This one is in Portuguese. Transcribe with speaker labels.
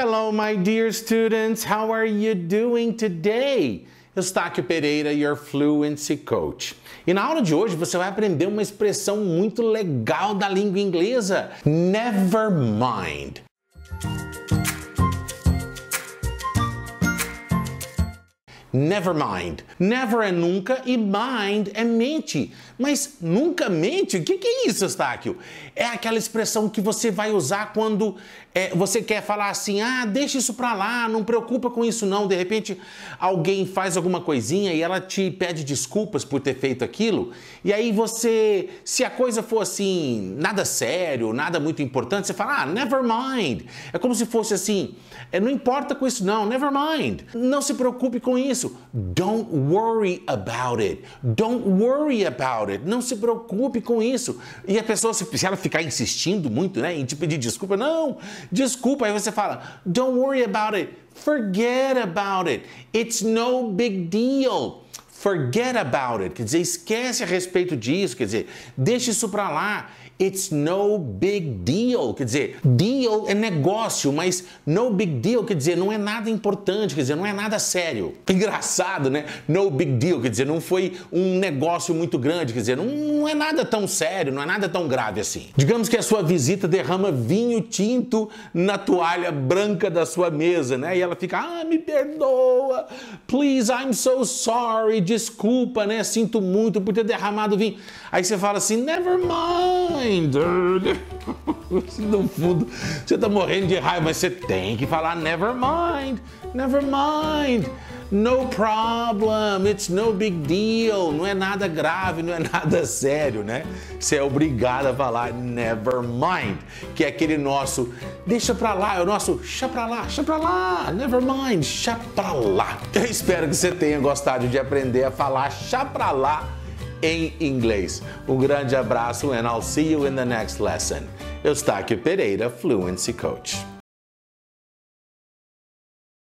Speaker 1: Hello, my dear students. How are you doing today? Eustáquio Pereira, your fluency coach. E na aula de hoje você vai aprender uma expressão muito legal da língua inglesa: never mind. Never mind. Never é nunca e mind é mente. Mas nunca mente? O que, que é isso, Estáquio? É aquela expressão que você vai usar quando é, você quer falar assim: ah, deixa isso pra lá, não preocupa com isso não. De repente alguém faz alguma coisinha e ela te pede desculpas por ter feito aquilo. E aí você, se a coisa for assim, nada sério, nada muito importante, você fala: ah, never mind. É como se fosse assim: é, não importa com isso não, never mind. Não se preocupe com isso isso. Don't worry about it. Don't worry about it. Não se preocupe com isso. E a pessoa, se ela ficar insistindo muito, né, em te pedir desculpa, não, desculpa. Aí você fala, don't worry about it. Forget about it. It's no big deal. Forget about it. Quer dizer, esquece a respeito disso. Quer dizer, deixa isso para lá. It's no big deal. Quer dizer, deal é negócio, mas no big deal quer dizer não é nada importante, quer dizer, não é nada sério. Engraçado, né? No big deal, quer dizer, não foi um negócio muito grande, quer dizer, não, não é nada tão sério, não é nada tão grave assim. Digamos que a sua visita derrama vinho tinto na toalha branca da sua mesa, né? E ela fica, ah, me perdoa, please, I'm so sorry, desculpa, né? Sinto muito por ter derramado vinho. Aí você fala assim, never mind no fundo, você está morrendo de raiva, mas você tem que falar never mind, never mind. No problem, it's no big deal, não é nada grave, não é nada sério, né? Você é obrigado a falar never mind, que é aquele nosso deixa pra lá, é o nosso chá pra lá, chá pra lá, never mind, chá pra lá. Eu espero que você tenha gostado de aprender a falar chá pra lá em inglês. Um grande abraço and I'll see you in the next lesson. Eustáquio Pereira, Fluency Coach.